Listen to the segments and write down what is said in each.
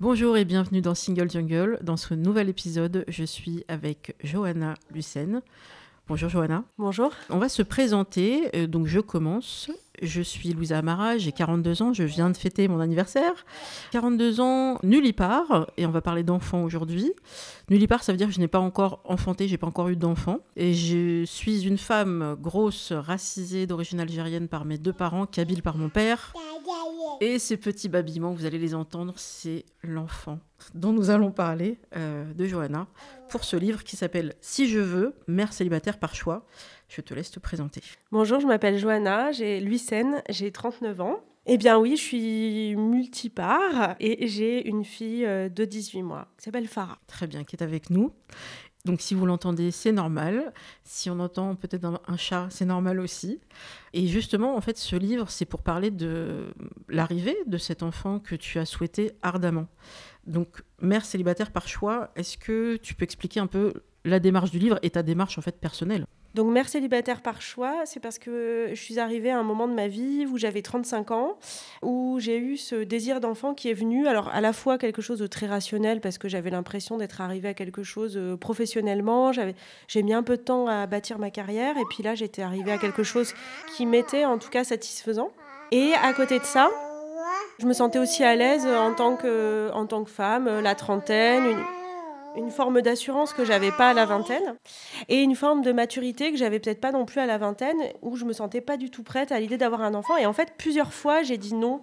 Bonjour et bienvenue dans Single Jungle. Dans ce nouvel épisode, je suis avec Johanna Lucen. Bonjour Johanna. Bonjour. On va se présenter, euh, donc je commence. Je suis Louisa Amara, j'ai 42 ans, je viens de fêter mon anniversaire. 42 ans, nullipare, et on va parler d'enfants aujourd'hui. Nullipare, ça veut dire que je n'ai pas encore enfanté, j'ai pas encore eu d'enfant. Et je suis une femme grosse, racisée, d'origine algérienne par mes deux parents, kabyle par mon père. Et ces petits babillements, vous allez les entendre, c'est l'enfant dont nous allons parler euh, de Johanna pour ce livre qui s'appelle Si je veux, mère célibataire par choix. Je te laisse te présenter. Bonjour, je m'appelle Johanna, j'ai Lucène, j'ai 39 ans. Eh bien oui, je suis multipart et j'ai une fille euh, de 18 mois qui s'appelle Farah. Très bien, qui est avec nous. Donc si vous l'entendez, c'est normal. Si on entend peut-être un, chat, c'est normal aussi. Et justement, en fait, ce livre, c'est pour parler de l'arrivée de cet enfant que tu as souhaité ardemment. Donc, mère célibataire par choix, est-ce que tu peux expliquer un peu la démarche du livre et ta démarche en fait personnelle? Donc, mère célibataire par choix, c'est parce que je suis arrivée à un moment de ma vie où j'avais 35 ans, où j'ai eu ce désir d'enfant qui est venu, alors à la fois quelque chose de très rationnel, parce que j'avais l'impression d'être arrivée à quelque chose euh, professionnellement, j'ai mis un peu de temps à bâtir ma carrière, et puis là j'étais arrivée à quelque chose qui m'était en tout cas satisfaisant. Et à côté de ça, je me sentais aussi à l'aise en tant que, en tant que femme, la trentaine, une forme d'assurance que j'avais pas à la vingtaine et une forme de maturité que j'avais peut-être pas non plus à la vingtaine où je me sentais pas du tout prête à l'idée d'avoir un enfant. Et en fait plusieurs fois j'ai dit non.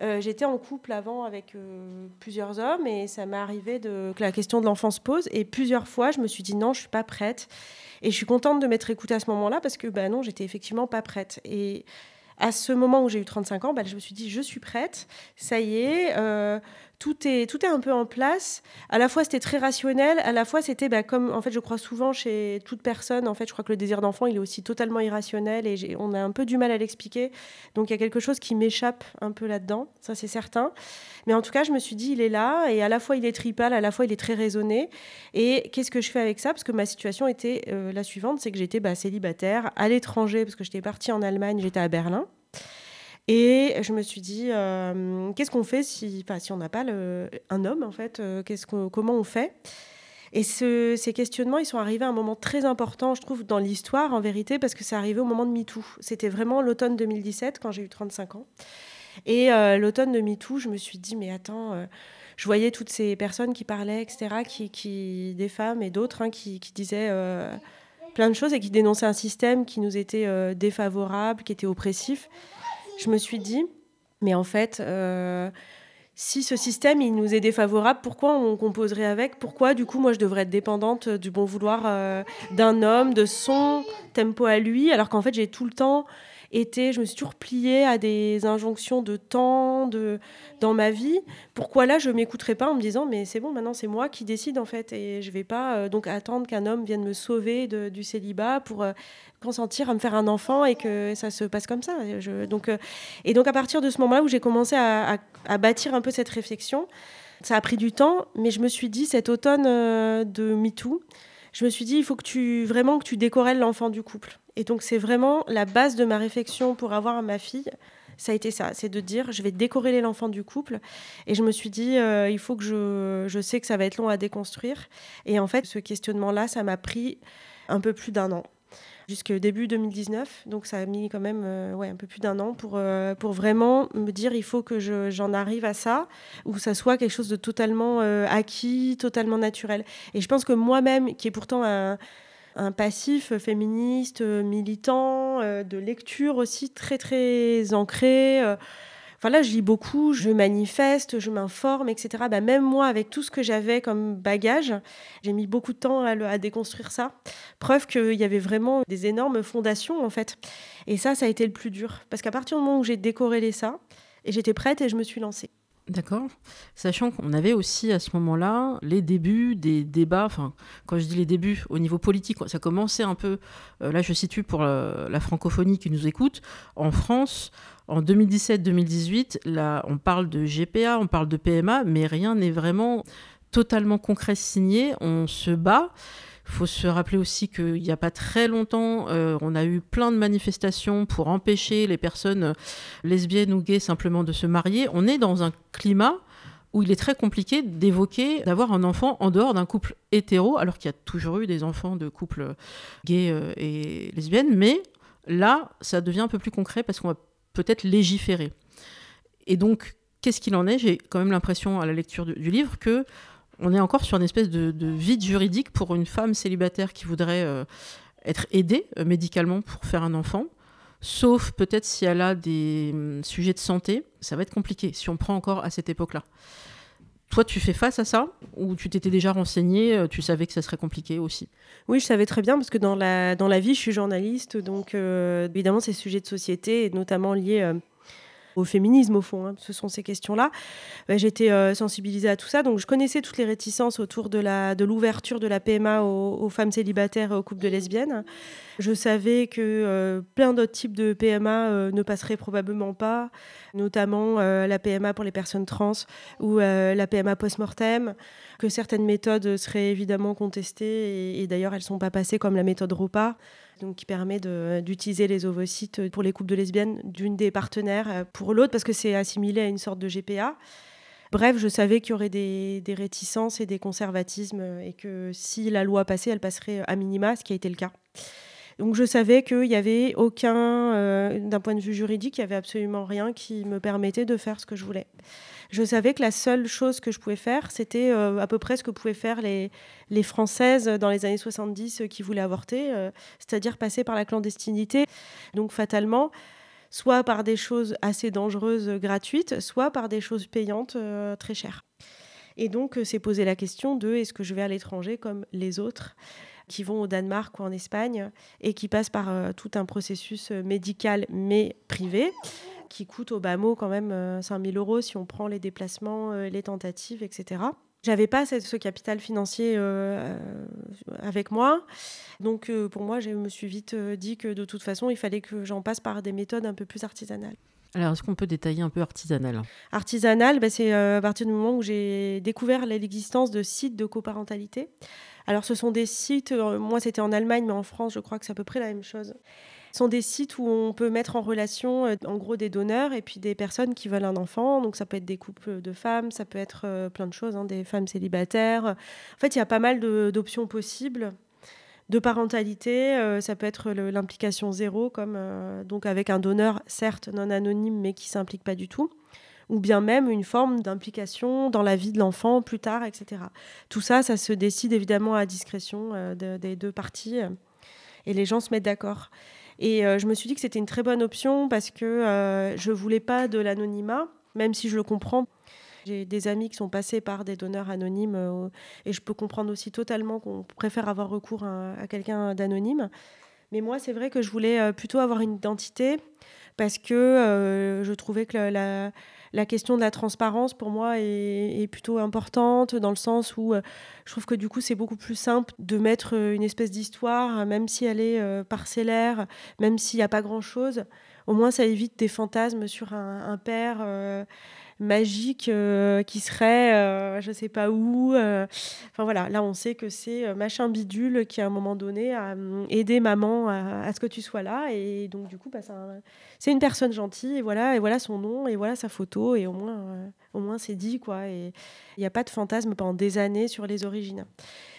Euh, j'étais en couple avant avec euh, plusieurs hommes et ça m'est arrivé de, que la question de l'enfant se pose. Et plusieurs fois je me suis dit non je suis pas prête. Et je suis contente de m'être écoutée à ce moment-là parce que bah non j'étais effectivement pas prête. Et à ce moment où j'ai eu 35 ans, bah, je me suis dit, je suis prête, ça y est, euh, tout est, tout est un peu en place. À la fois, c'était très rationnel, à la fois, c'était bah, comme, en fait, je crois souvent chez toute personne, en fait, je crois que le désir d'enfant, il est aussi totalement irrationnel et on a un peu du mal à l'expliquer. Donc, il y a quelque chose qui m'échappe un peu là-dedans, ça c'est certain. Mais en tout cas, je me suis dit, il est là et à la fois, il est tripal, à la fois, il est très raisonné. Et qu'est-ce que je fais avec ça? Parce que ma situation était euh, la suivante, c'est que j'étais bah, célibataire à l'étranger, parce que j'étais partie en Allemagne, j'étais à Berlin. Et je me suis dit, euh, qu'est-ce qu'on fait si, si on n'a pas un homme, en fait euh, qu'est-ce Comment on fait? Et ce, ces questionnements, ils sont arrivés à un moment très important, je trouve, dans l'histoire, en vérité, parce que c'est arrivé au moment de MeToo. C'était vraiment l'automne 2017, quand j'ai eu 35 ans. Et euh, l'automne de MeToo, je me suis dit, mais attends, je voyais toutes ces personnes qui parlaient, etc., qui, des femmes et d'autres, hein, qui, disaient plein de choses et qui dénonçaient un système qui nous était défavorable, qui était oppressif je me suis dit, mais en fait, euh, si ce système il nous est défavorable, pourquoi on composerait avec? Pourquoi du coup moi je devrais être dépendante du bon vouloir euh, d'un homme, de son tempo à lui, alors qu'en fait j'ai tout le temps je me suis toujours pliée à des injonctions de temps de, dans ma vie. Pourquoi là, je m'écouterais pas en me disant, mais c'est bon, maintenant c'est moi qui décide en fait, et je vais pas euh, donc attendre qu'un homme vienne me sauver du célibat pour euh, consentir à me faire un enfant et que ça se passe comme ça. Donc, euh, et donc à partir de ce moment-là où j'ai commencé à, à, bâtir un peu cette réflexion, ça a pris du temps, mais je me suis dit cet automne de MeToo, je me suis dit il faut que tu vraiment que tu décorelles l'enfant du couple. Et donc, c'est vraiment la base de ma réflexion pour avoir ma fille. Ça a été ça, c'est de dire je vais décorréler l'enfant du couple. Et je me suis dit, euh, il faut que je, je sais que ça va être long à déconstruire. Et en fait, ce questionnement-là, ça m'a pris un peu plus d'un an. jusqu'au début 2019. Donc ça a mis quand même ouais, un peu plus d'un an pour, pour vraiment me dire il faut que j'en arrive à ça, ou ça soit quelque chose de totalement acquis, totalement naturel. Et je pense que moi-même, qui est pourtant un un passif féministe, militant, de lecture aussi très très ancré. Voilà, je lis beaucoup, je manifeste, je m'informe, etc. Bah, même moi, avec tout ce que j'avais comme bagage, j'ai mis beaucoup de temps à, déconstruire ça. Preuve qu'il y avait vraiment des énormes fondations, en fait. Et ça, ça a été le plus dur. Parce qu'à partir du moment où j'ai décorrélé ça, et j'étais prête et je me suis lancée. D'accord. Sachant qu'on avait aussi à ce moment-là les débuts des débats, enfin, quand je dis les débuts au niveau politique, ça commençait un peu, euh, là je situe pour la, francophonie qui nous écoute, en France, en 2017-2018, là on parle de GPA, on parle de PMA, mais rien n'est vraiment totalement concret signé, on se bat. Faut se rappeler aussi qu'il n'y a pas très longtemps, euh, on a eu plein de manifestations pour empêcher les personnes euh, lesbiennes ou gays simplement de se marier. On est dans un climat où il est très compliqué d'évoquer d'avoir un enfant en dehors d'un couple hétéro, alors qu'il y a toujours eu des enfants de couples gays euh, et lesbiennes, mais là, ça devient un peu plus concret parce qu'on va peut-être légiférer. Et donc, qu'est-ce qu'il en est? J'ai quand même l'impression à la lecture du livre que on est encore sur une espèce de, vide juridique pour une femme célibataire qui voudrait euh, être aidée euh, médicalement pour faire un enfant. Sauf peut-être si elle a des hum, sujets de santé, ça va être compliqué si on prend encore à cette époque-là. Toi, tu fais face à ça ou tu t'étais déjà renseigné, euh, tu savais que ça serait compliqué aussi? Oui, je savais très bien parce que dans la, dans la vie, je suis journaliste, donc évidemment, ces sujets de société, notamment liés au féminisme au fond. Hein. Ce sont ces questions-là. Bah, j'étais euh, sensibilisée à tout ça, donc je connaissais toutes les réticences autour de l'ouverture de la PMA aux, femmes célibataires et aux couples de lesbiennes. Je savais que euh, plein d'autres types de PMA euh, ne passeraient probablement pas, notamment la PMA pour les personnes trans ou la PMA post-mortem, que certaines méthodes seraient évidemment contestées et, et d'ailleurs elles ne sont pas passées comme la méthode ROPA donc qui permet d'utiliser les ovocytes pour les couples de lesbiennes d'une des partenaires euh, pour l'autre, parce que c'est assimilé à une sorte de GPA. Bref, je savais qu'il y aurait des, réticences et des conservatismes et que si la loi passait, elle passerait à minima, ce qui a été le cas. Donc je savais qu'il n'y avait aucun, euh, d'un point de vue juridique, il n'y avait absolument rien qui me permettait de faire ce que je voulais je savais que la seule chose que je pouvais faire, c'était euh, à peu près ce que pouvaient faire les, Françaises dans les années 70 euh, qui voulaient avorter, euh, c'est-à-dire passer par la clandestinité. Donc fatalement, soit par des choses assez dangereuses gratuites, soit par des choses payantes très chères. Et donc, c'est poser la question de est-ce que je vais à l'étranger comme les autres qui vont au Danemark ou en Espagne et qui passent par tout un processus médical mais privé? Qui coûte au bas mot quand même 5000 euh, euros si on prend les déplacements, euh, les tentatives, etc. J'avais pas ce capital financier euh, avec moi. Donc pour moi, je me suis vite dit que de toute façon, il fallait que j'en passe par des méthodes un peu plus artisanales. Alors, est-ce qu'on peut détailler un peu artisanal? Artisanal, bah, c'est à partir du moment où j'ai découvert l'existence de sites de coparentalité. Alors, ce sont des sites, moi c'était en Allemagne, mais en France, je crois que c'est à peu près la même chose. Ce sont des sites où on peut mettre en relation, euh, en gros, des donneurs et puis des personnes qui veulent un enfant. Donc, ça peut être des couples de femmes, ça peut être euh, plein de choses, hein, des femmes célibataires. En fait, il y a pas mal d'options possibles de parentalité. Euh, ça peut être l'implication zéro, comme donc avec un donneur, certes non anonyme, mais qui s'implique pas du tout. Ou bien même une forme d'implication dans la vie de l'enfant plus tard, etc. Tout ça, ça se décide évidemment à discrétion des deux parties et les gens se mettent d'accord. Et euh, je me suis dit que c'était une très bonne option parce que euh, je voulais pas de l'anonymat, même si je le comprends. J'ai des amis qui sont passés par des donneurs anonymes euh, et je peux comprendre aussi totalement qu'on préfère avoir recours à quelqu'un d'anonyme. Mais moi, c'est vrai que je voulais plutôt avoir une identité parce que je trouvais que la, la question de la transparence, pour moi, est, plutôt importante dans le sens où euh, je trouve que du coup, c'est beaucoup plus simple de mettre euh, une espèce d'histoire, même si elle est euh, parcellaire, même s'il n'y a pas grand-chose. Au moins, ça évite des fantasmes sur un, père magique qui serait, je sais pas où. Enfin voilà, là on sait que c'est machin bidule qui à un moment donné a hum, aidé maman à, ce que tu sois là. Et donc du coup, bah, c'est une personne gentille. Et voilà, et voilà son nom, et voilà sa photo. Et au moins, au moins c'est dit quoi. Et il n'y a pas de fantasme pendant des années sur les origines.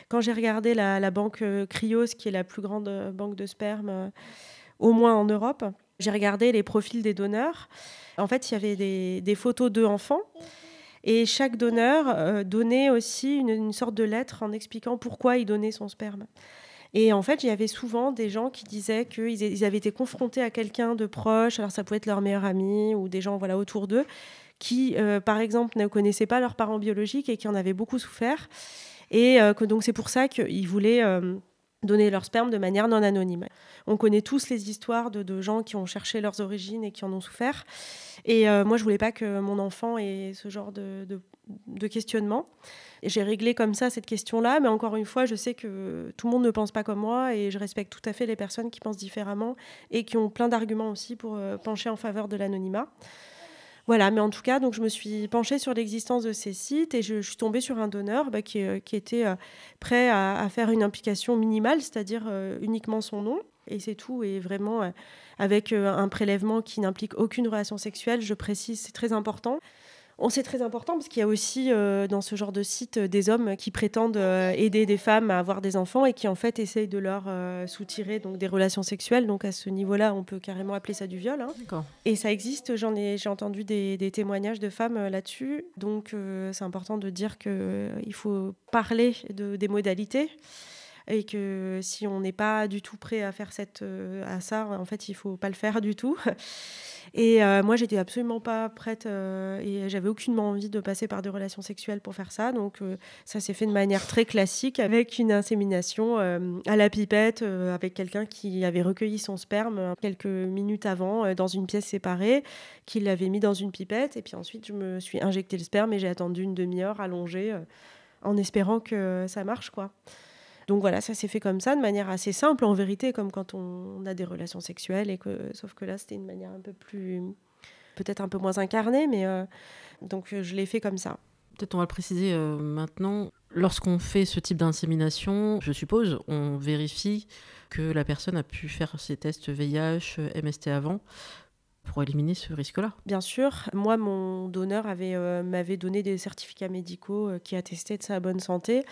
Quand j'ai regardé la, banque Cryos, qui est la plus grande banque de sperme, au moins en Europe, j'ai regardé les profils des donneurs. En fait, il y avait des, photos d'eux enfants. Et chaque donneur euh, donnait aussi une, sorte de lettre en expliquant pourquoi il donnait son sperme. Et en fait, il y avait souvent des gens qui disaient qu'ils avaient été confrontés à quelqu'un de proche, alors ça pouvait être leur meilleur ami ou des gens voilà, autour d'eux, qui, euh, par exemple, ne connaissaient pas leurs parents biologiques et qui en avaient beaucoup souffert. Et euh, donc c'est pour ça qu'ils voulaient donner leur sperme de manière non anonyme. On connaît tous les histoires de, gens qui ont cherché leurs origines et qui en ont souffert. Et euh, moi, je voulais pas que mon enfant ait ce genre de, de, questionnement. J'ai réglé comme ça cette question-là, mais encore une fois, je sais que tout le monde ne pense pas comme moi et je respecte tout à fait les personnes qui pensent différemment et qui ont plein d'arguments aussi pour euh, pencher en faveur de l'anonymat. Voilà, mais en tout cas, donc je me suis penchée sur l'existence de ces sites et je, suis tombée sur un donneur bah, qui, euh, était euh, prêt à, faire une implication minimale, c'est-à-dire euh, uniquement son nom. Et c'est tout, et vraiment avec un prélèvement qui n'implique aucune relation sexuelle, je précise, c'est très important. On sait très important parce qu'il y a aussi euh, dans ce genre de site euh, des hommes qui prétendent euh, aider des femmes à avoir des enfants et qui en fait essayent de leur soutirer donc des relations sexuelles. Donc à ce niveau-là, on peut carrément appeler ça du viol. Hein. Et ça existe. J'en ai j'ai entendu des, des, témoignages de femmes là-dessus. Donc c'est important de dire que il faut parler de, des modalités et que si on n'est pas du tout prêt à faire à ça, en fait, il faut pas le faire du tout. Et euh, moi, j'étais absolument pas prête euh, et j'avais aucunement envie de passer par des relations sexuelles pour faire ça. Donc, euh, ça s'est fait de manière très classique avec une insémination à la pipette avec quelqu'un qui avait recueilli son sperme quelques minutes avant dans une pièce séparée, qui l'avait mis dans une pipette. Et puis ensuite, je me suis injecté le sperme et j'ai attendu une demi-heure allongée en espérant que ça marche, quoi. Donc voilà, ça s'est fait comme ça, de manière assez simple, en vérité, comme quand on a des relations sexuelles, et que, sauf que là, c'était une manière un peu plus, peut-être un peu moins incarnée, mais euh, donc euh, je l'ai fait comme ça. Peut-être on va le préciser euh, maintenant. Lorsqu'on fait ce type d'insémination, je suppose, on vérifie que la personne a pu faire ses tests VIH, MST avant pour éliminer ce risque-là. Bien sûr. Moi, mon donneur m'avait donné des certificats médicaux qui attestaient de sa bonne santé.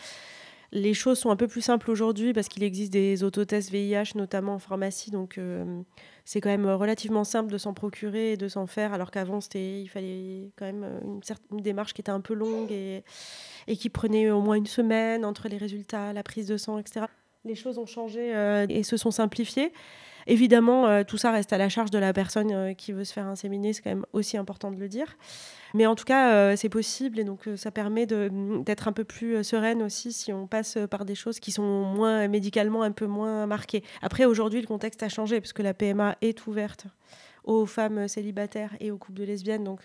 Les choses sont un peu plus simples aujourd'hui parce qu'il existe des autotests VIH, notamment en pharmacie. Donc, euh, c'est quand même relativement simple de s'en procurer et de s'en faire, alors qu'avant, il fallait quand même une, certaine, démarche qui était un peu longue et qui prenait au moins une semaine entre les résultats, la prise de sang, etc. Les choses ont changé euh, et se sont simplifiées. Évidemment, euh, tout ça reste à la charge de la personne euh, qui veut se faire inséminer, c'est quand même aussi important de le dire. Mais en tout cas, c'est possible et donc ça permet d'être un peu plus sereine aussi si on passe par des choses qui sont moins médicalement un peu moins marquées. Après, aujourd'hui, le contexte a changé puisque la PMA est ouverte aux femmes célibataires et aux couples de lesbiennes. Donc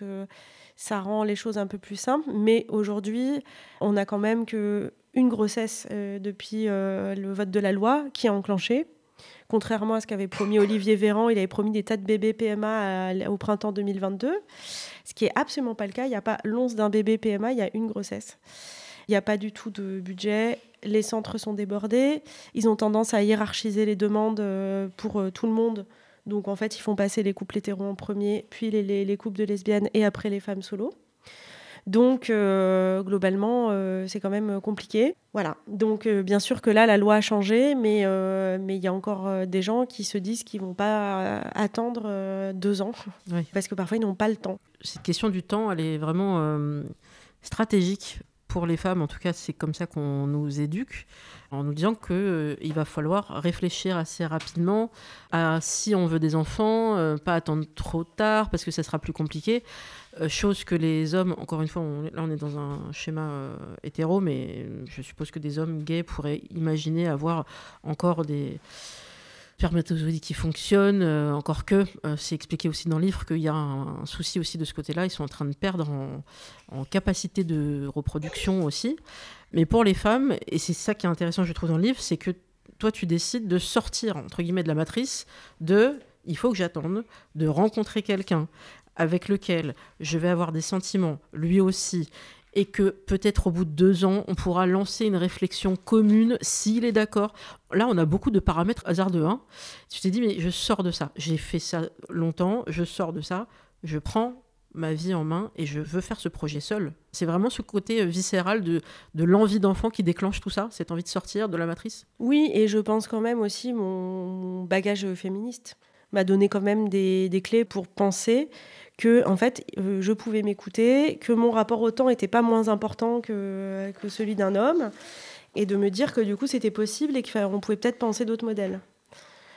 ça rend les choses un peu plus simples. Mais aujourd'hui, on a quand même que une grossesse depuis le vote de la loi qui est enclenchée contrairement à ce qu'avait promis Olivier Véran, il avait promis des tas de bébés PMA au printemps 2022, ce qui est absolument pas le cas. Il n'y a pas l'once d'un bébé PMA, il y a une grossesse. Il n'y a pas du tout de budget. Les centres sont débordés. Ils ont tendance à hiérarchiser les demandes euh, pour euh, tout le monde. Donc en fait, ils font passer les couples hétéros en premier, puis les, les couples de lesbiennes et après les femmes solo. Donc, euh, globalement, euh, c'est quand même compliqué. Voilà. Donc, euh, bien sûr que là, la loi a changé, mais mais il y a encore des gens qui se disent qu'ils vont pas attendre deux ans, parce que parfois ils n'ont pas le temps. Cette question du temps, elle est vraiment stratégique pour les femmes. En tout cas, c'est comme ça qu'on nous éduque en nous disant qu'il va falloir réfléchir assez rapidement à si on veut des enfants, pas attendre trop tard parce que ça sera plus compliqué. Euh, chose que les hommes, encore une fois, là on est dans un schéma euh, hétéro, mais je suppose que des hommes gays pourraient imaginer avoir encore des qui fonctionnent, euh, encore que c'est expliqué aussi dans le livre qu'il y a un, souci aussi de ce côté-là, ils sont en train de perdre en, en, capacité de reproduction aussi. Mais pour les femmes, et c'est ça qui est intéressant je trouve dans le livre, c'est que toi tu décides de sortir entre guillemets de la matrice de il faut que j'attende de rencontrer quelqu'un avec lequel je vais avoir des sentiments, lui aussi, et que peut-être au bout de deux ans, on pourra lancer une réflexion commune s'il est d'accord. Là, on a beaucoup de paramètres hasardeux. Hein. Tu t'es dit, mais je sors de ça. J'ai fait ça longtemps, je sors de ça, je prends ma vie en main et je veux faire ce projet seul. C'est vraiment ce côté euh, viscéral de, de l'envie d'enfant qui déclenche tout ça, cette envie de sortir de la matrice? Oui, et je pense quand même aussi mon bagage féministe m'a donné quand même des, des clés pour penser que en fait euh, je pouvais m'écouter, que mon rapport au temps n'était pas moins important que, que celui d'un homme, et de me dire que du coup c'était possible et qu'on pouvait peut-être penser d'autres modèles.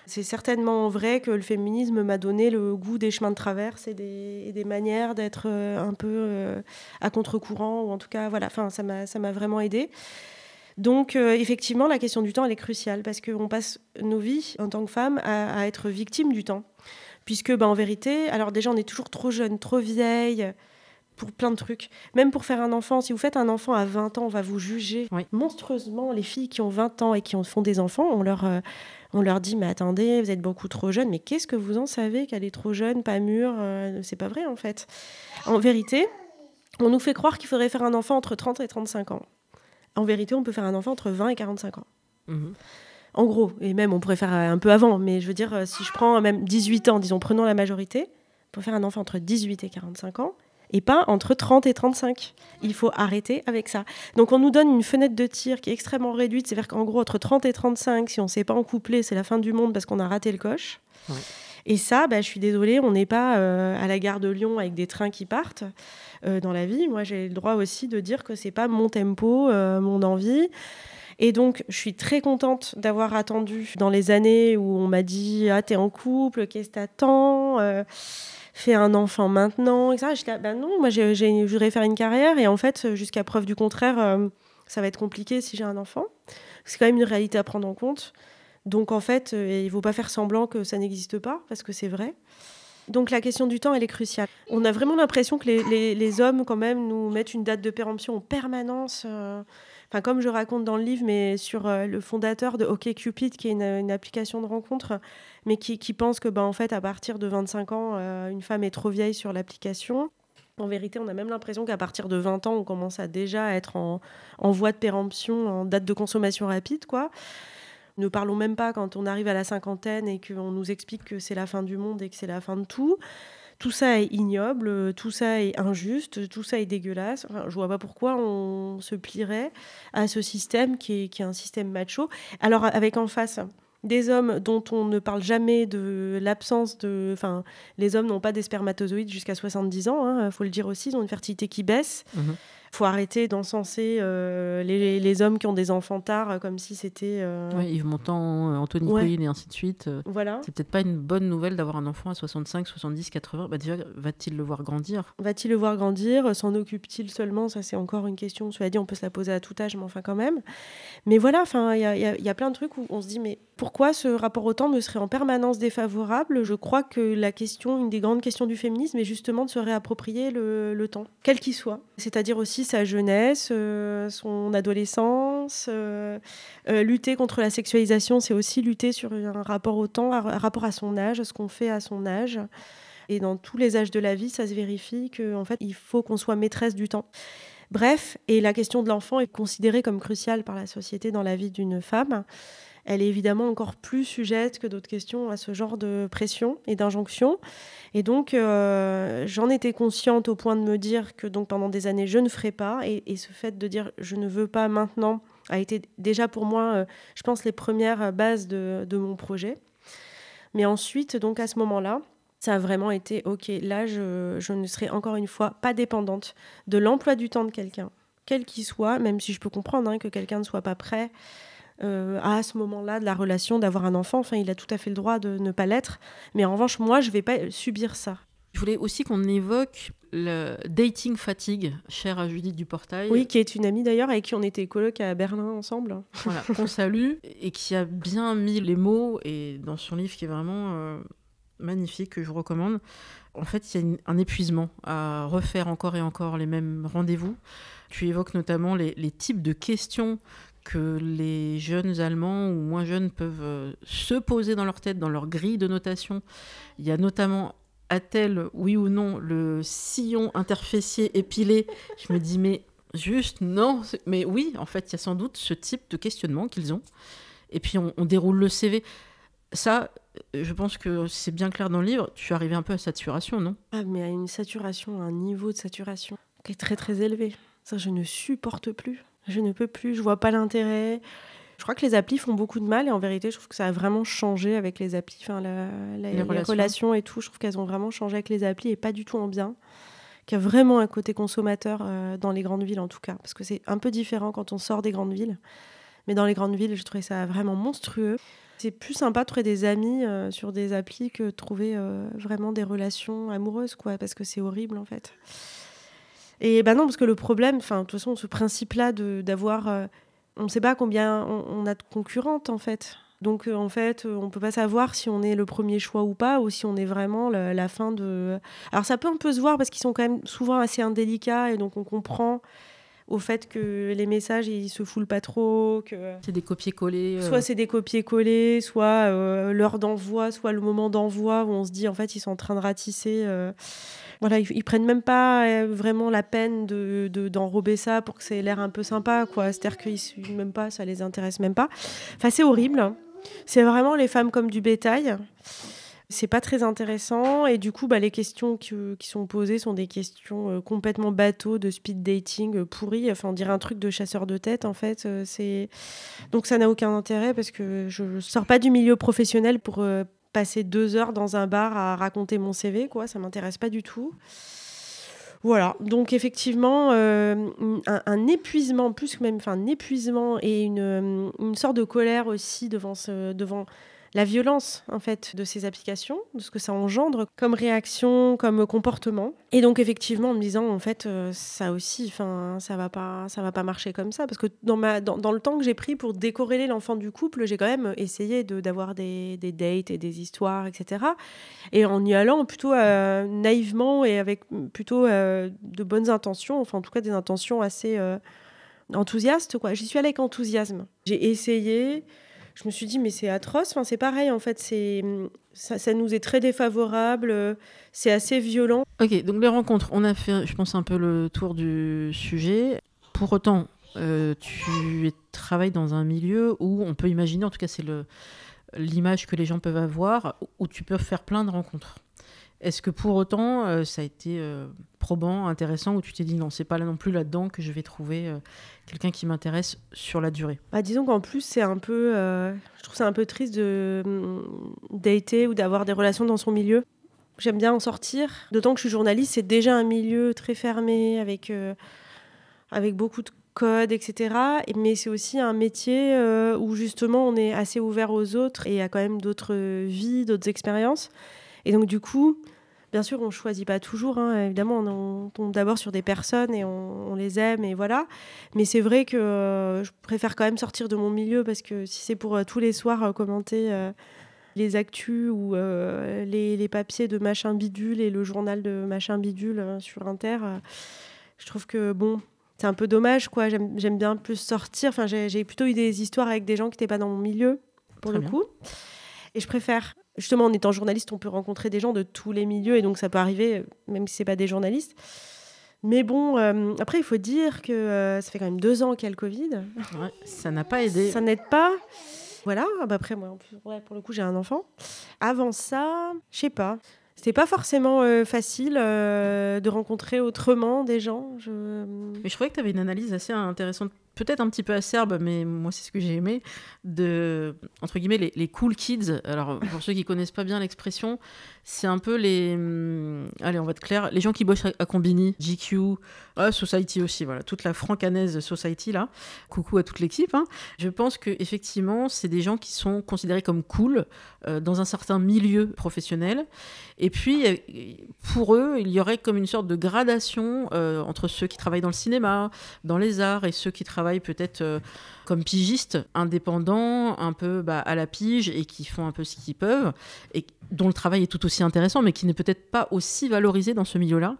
C'est certainement vrai que le féminisme m'a donné le goût des chemins de traverse et des, manières d'être euh, un peu euh, à contre-courant, ou en tout cas, voilà, enfin, ça m'a vraiment aidé. Donc, effectivement, la question du temps, elle est cruciale parce qu'on passe nos vies en tant que femmes à, à être victimes du temps puisque bah, en vérité, alors déjà on est toujours trop jeune, trop vieille pour plein de trucs. Même pour faire un enfant, si vous faites un enfant à 20 ans, on va vous juger monstrueusement. Les filles qui ont 20 ans et qui font des enfants, on leur, euh, on leur dit mais attendez, vous êtes beaucoup trop jeune. Mais qu'est-ce que vous en savez qu'elle est trop jeune, pas mûre euh, C'est pas vrai en fait. En vérité, on nous fait croire qu'il faudrait faire un enfant entre 30 et 35 ans. En vérité, on peut faire un enfant entre 20 et 45 ans. Mmh en gros, et même on pourrait faire un peu avant, mais je veux dire, euh, si je prends même 18 ans, disons, prenons la majorité, pour faire un enfant entre 18 et 45 ans, et pas entre 30 et 35. Il faut arrêter avec ça. Donc on nous donne une fenêtre de tir qui est extrêmement réduite, c'est-à-dire qu'en gros, entre 30 et 35, si on ne s'est pas en couplé, c'est la fin du monde parce qu'on a raté le coche. Et ça, bah, je suis désolée, on n'est pas euh, à la gare de Lyon avec des trains qui partent euh, dans la vie. Moi, j'ai le droit aussi de dire que c'est pas mon tempo, mon envie. Et donc, je suis très contente d'avoir attendu dans les années où on m'a dit Ah, t'es en couple, qu'est-ce que t'attends euh, Fais un enfant maintenant, etc. Je dis, ben non, moi, je voudrais faire une carrière. Et en fait, jusqu'à preuve du contraire, euh, ça va être compliqué si j'ai un enfant. C'est quand même une réalité à prendre en compte. Donc, en fait, euh, il ne faut pas faire semblant que ça n'existe pas, parce que c'est vrai. Donc la question du temps, elle est cruciale. On a vraiment l'impression que les, hommes, quand même, nous mettent une date de péremption en permanence comme je raconte dans le livre, mais sur euh, le fondateur de OkCupid, qui est une, application de rencontre, mais qui, pense que, ben, en fait, à partir de 25 ans, euh, une femme est trop vieille sur l'application. En vérité, on a même l'impression qu'à partir de 20 ans, on commence à déjà être en, en voie de péremption, en date de consommation rapide, quoi. Ne parlons même pas quand on arrive à la cinquantaine et qu'on nous explique que c'est la fin du monde et que c'est la fin de tout. Tout ça est ignoble, tout ça est injuste, tout ça est dégueulasse. Enfin, je vois pas pourquoi on se plierait à ce système qui est, qui est un système macho. Alors avec en face des hommes dont on ne parle jamais de l'absence de... Enfin, les hommes n'ont pas des spermatozoïdes jusqu'à 70 ans, il hein, faut le dire aussi, ils ont une fertilité qui baisse. Mmh faut arrêter d'encenser euh, les, les, hommes qui ont des enfants tard euh, comme si c'était. Euh... Yves Montand, Anthony ouais. et ainsi de suite. Voilà. C'est peut-être pas une bonne nouvelle d'avoir un enfant à 65, 70, 80. Bah déjà, va-t-il le voir grandir? Va-t-il le voir grandir? S'en occupe-t-il seulement? Ça, c'est encore une question. Cela dit, on peut se la poser à tout âge, mais enfin, quand même. Mais voilà, il y a, y, y a plein de trucs où on se dit, mais pourquoi ce rapport au temps me serait en permanence défavorable? Je crois que la question, une des grandes questions du féminisme, est justement de se réapproprier le, le temps, quel qu'il soit. C'est-à-dire aussi sa jeunesse, euh, son adolescence. Euh, euh, lutter contre la sexualisation, c'est aussi lutter sur un rapport au temps, un rapport à son âge, ce qu'on fait à son âge. Et dans tous les âges de la vie, ça se vérifie qu'en fait, il faut qu'on soit maîtresse du temps. Bref, et la question de l'enfant est considérée comme cruciale par la société dans la vie d'une femme elle est évidemment encore plus sujette que d'autres questions à ce genre de pression et d'injonction. Et donc, euh, j'en étais consciente au point de me dire que donc pendant des années, je ne ferai pas. Et, ce fait de dire je ne veux pas maintenant a été déjà pour moi, euh, je pense, les premières bases de, mon projet. Mais ensuite, donc à ce moment-là, ça a vraiment été OK, là, je, je ne serai encore une fois pas dépendante de l'emploi du temps de quelqu'un, quel qu'il soit, même si je peux comprendre hein, que quelqu'un ne soit pas prêt euh, à ce moment-là de la relation d'avoir un enfant. Enfin, il a tout à fait le droit de ne pas l'être. Mais en revanche, moi, je ne vais pas subir ça. Je voulais aussi qu'on évoque le dating fatigue, cher à Judith Duportail. Oui, qui est une amie d'ailleurs, avec qui on était coloc à Berlin ensemble. Voilà, qu'on salue, et qui a bien mis les mots, et dans son livre qui est vraiment euh, magnifique, que je vous recommande. En fait, il y a un épuisement à refaire encore et encore les mêmes rendez-vous. Tu évoques notamment les, les types de questions que les jeunes Allemands ou moins jeunes peuvent euh, se poser dans leur tête, dans leur grille de notation. Il y a notamment a-t-elle, oui ou non, le sillon interfessier épilé? Je me dis, mais juste, non. Mais oui, en fait, il y a sans doute ce type de questionnement qu'ils ont. Et puis, on, déroule le CV. Ça, je pense que c'est bien clair dans le livre. Tu es arrivé un peu à saturation, non? Ah, mais à une saturation, un niveau de saturation qui est très, très élevé. Ça, je ne supporte plus. Je ne peux plus. Je vois pas l'intérêt. Je crois que les applis font beaucoup de mal et en vérité, je trouve que ça a vraiment changé avec les applis. Enfin, les, relations. et tout, je trouve qu'elles ont vraiment changé avec les applis et pas du tout en bien. Qu'il y a vraiment un côté consommateur euh, dans les grandes villes en tout cas. Parce que c'est un peu différent quand on sort des grandes villes. Mais dans les grandes villes, je trouvais ça vraiment monstrueux. C'est plus sympa de trouver des amis euh, sur des applis que de trouver euh, vraiment des relations amoureuses, quoi, parce que c'est horrible en fait. Et ben non, parce que le problème, enfin, de toute façon, ce principe-là d'avoir on ne sait pas combien on, a de concurrentes en fait. Donc euh, en fait, euh, on peut pas savoir si on est le premier choix ou pas, ou si on est vraiment la, fin de. Alors ça peut un peu se voir parce qu'ils sont quand même souvent assez indélicats et donc on comprend au fait que les messages ils se foulent pas trop, que c'est des copier-coller. Euh. Soit c'est des copier-coller, soit l'heure d'envoi, soit le moment d'envoi où on se dit en fait ils sont en train de ratisser. Voilà, ils, prennent même pas euh, vraiment la peine de, d'enrober ça pour que ça ait l'air un peu sympa, quoi. C'est-à-dire qu'ils même pas, ça les intéresse même pas. Enfin, c'est horrible. C'est vraiment les femmes comme du bétail. C'est pas très intéressant et du coup, bah, les questions qui, sont posées sont des questions euh, complètement bateaux de speed dating euh, pourri. Enfin, on dirait un truc de chasseur de tête en fait. c'est donc ça n'a aucun intérêt parce que je, sors pas du milieu professionnel pour passer deux heures dans un bar à raconter mon CV, quoi. Ça m'intéresse pas du tout. Voilà, donc effectivement, euh, un, épuisement, plus que même, enfin un épuisement et une, une sorte de colère aussi devant, ce, devant la violence en fait de ces applications, de ce que ça engendre comme réaction, comme comportement. Et donc effectivement en me disant en fait euh, ça aussi, enfin ça va pas, ça va pas marcher comme ça parce que dans le temps que j'ai pris pour décorréler l'enfant du couple, j'ai quand même essayé de d'avoir des, des, dates et des histoires, etc. Et en y allant plutôt euh, naïvement et avec plutôt euh, de bonnes intentions, enfin en tout cas des intentions assez enthousiastes quoi. J'y suis allée avec enthousiasme. J'ai essayé je me suis dit, mais c'est atroce. Enfin, c'est pareil, en fait, c'est ça, nous est très défavorable. C'est assez violent. Ok, donc les rencontres, on a fait, je pense, un peu le tour du sujet. Pour autant, euh, tu travailles dans un milieu où on peut imaginer, en tout cas, c'est l'image que les gens peuvent avoir, où tu peux faire plein de rencontres. Est-ce que pour autant, euh, ça a été euh, probant, intéressant, ou tu t'es dit non, c'est pas là non plus là-dedans que je vais trouver euh, quelqu'un qui m'intéresse sur la durée? Bah, Disons qu'en plus, c'est un peu. je trouve c'est un peu triste de mm, dater ou d'avoir des relations dans son milieu. J'aime bien en sortir. D'autant que je suis journaliste, c'est déjà un milieu très fermé, avec, avec beaucoup de codes, etc. Mais c'est aussi un métier où justement on est assez ouvert aux autres et il a quand même d'autres vies, d'autres expériences. Et donc, du coup, bien sûr, on ne choisit pas toujours. Hein. Évidemment, on, tombe d'abord sur des personnes et on, les aime et voilà. Mais c'est vrai que euh, je préfère quand même sortir de mon milieu parce que si c'est pour euh, tous les soirs euh, commenter les actus ou les, papiers de machin bidule et le journal de machin bidule sur Inter, je trouve que bon. C'est un peu dommage, quoi. J'aime bien plus sortir. Enfin, j'ai plutôt eu des histoires avec des gens qui n'étaient pas dans mon milieu, pour le coup. Et je préfère justement, en étant journaliste, on peut rencontrer des gens de tous les milieux et donc ça peut arriver, même si c'est pas des journalistes. Mais bon, euh, après, il faut dire que euh, ça fait quand même deux ans qu'il y a le Covid. ça n'a pas aidé. Ça n'aide pas. Voilà, ah bah après, moi, pour le coup, j'ai un enfant. Avant ça, je sais pas. C'était pas forcément euh, facile de rencontrer autrement des gens. Je... Mais je trouvais que tu avais une analyse assez intéressante peut-être un petit peu acerbe, mais moi c'est ce que j'ai aimé, de, entre guillemets, les, cool kids. Alors pour ceux qui connaissent pas bien l'expression, c'est un peu les... Hum, allez, on va être clair, les gens qui bossent à, Combini, GQ, Society aussi, voilà, toute la francanaise Society là. Coucou à toute l'équipe. Hein. Je pense que effectivement, c'est des gens qui sont considérés comme cool euh, dans un certain milieu professionnel. Et puis, euh, pour eux, il y aurait comme une sorte de gradation euh, entre ceux qui travaillent dans le cinéma, dans les arts, et ceux qui travaillent peut-être comme pigistes, indépendants, un peu bah, à la pige, et qui font un peu ce qu'ils peuvent, et dont le travail est tout aussi intéressant, mais qui n'est peut-être pas aussi valorisé dans ce milieu-là.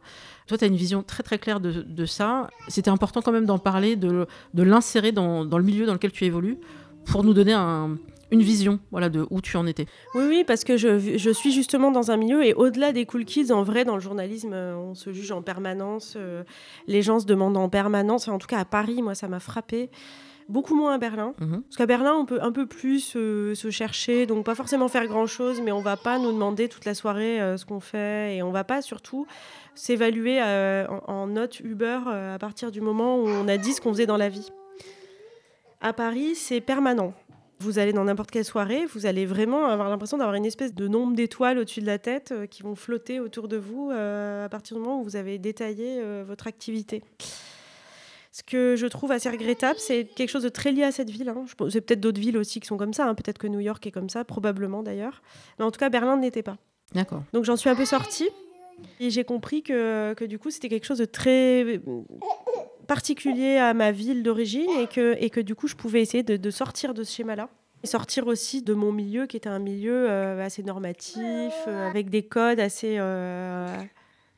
Toi, tu as une vision très très claire de, ça. C'était important quand même d'en parler, de, de l'insérer dans, dans, le milieu dans lequel tu évolues, pour nous donner un, une vision voilà, de où tu en étais. Oui, oui, parce que je, je suis justement dans un milieu, et au-delà des cool kids, en vrai, dans le journalisme, euh, on se juge en permanence, euh, les gens se demandent en permanence, en tout cas à Paris, moi, ça m'a frappé. Beaucoup moins à Berlin. Mhm. Parce qu'à Berlin, on peut un peu plus euh, se chercher, donc pas forcément faire grand-chose, mais on va pas nous demander toute la soirée ce qu'on fait, et on va pas surtout s'évaluer en, en note Uber à partir du moment où on a dit ce qu'on faisait dans la vie. À Paris, c'est permanent. Vous allez dans n'importe quelle soirée, vous allez vraiment avoir l'impression d'avoir une espèce de nombre d'étoiles au-dessus de la tête euh, qui vont flotter autour de vous euh, à partir du moment où vous avez détaillé euh, votre activité. Ce que je trouve assez regrettable, c'est quelque chose de très lié à cette ville. Hein. C'est peut-être d'autres villes aussi qui sont comme ça. Hein. Peut-être que New York est comme ça, probablement d'ailleurs. Mais en tout cas, Berlin n'était pas. D'accord. Donc j'en suis un peu sortie. Et j'ai compris que, que, du coup, c'était quelque chose de très particulier à ma ville d'origine et que, et que du coup, je pouvais essayer de, sortir de ce schéma-là. Et sortir aussi de mon milieu qui était un milieu euh, assez normatif, euh, avec des codes assez euh,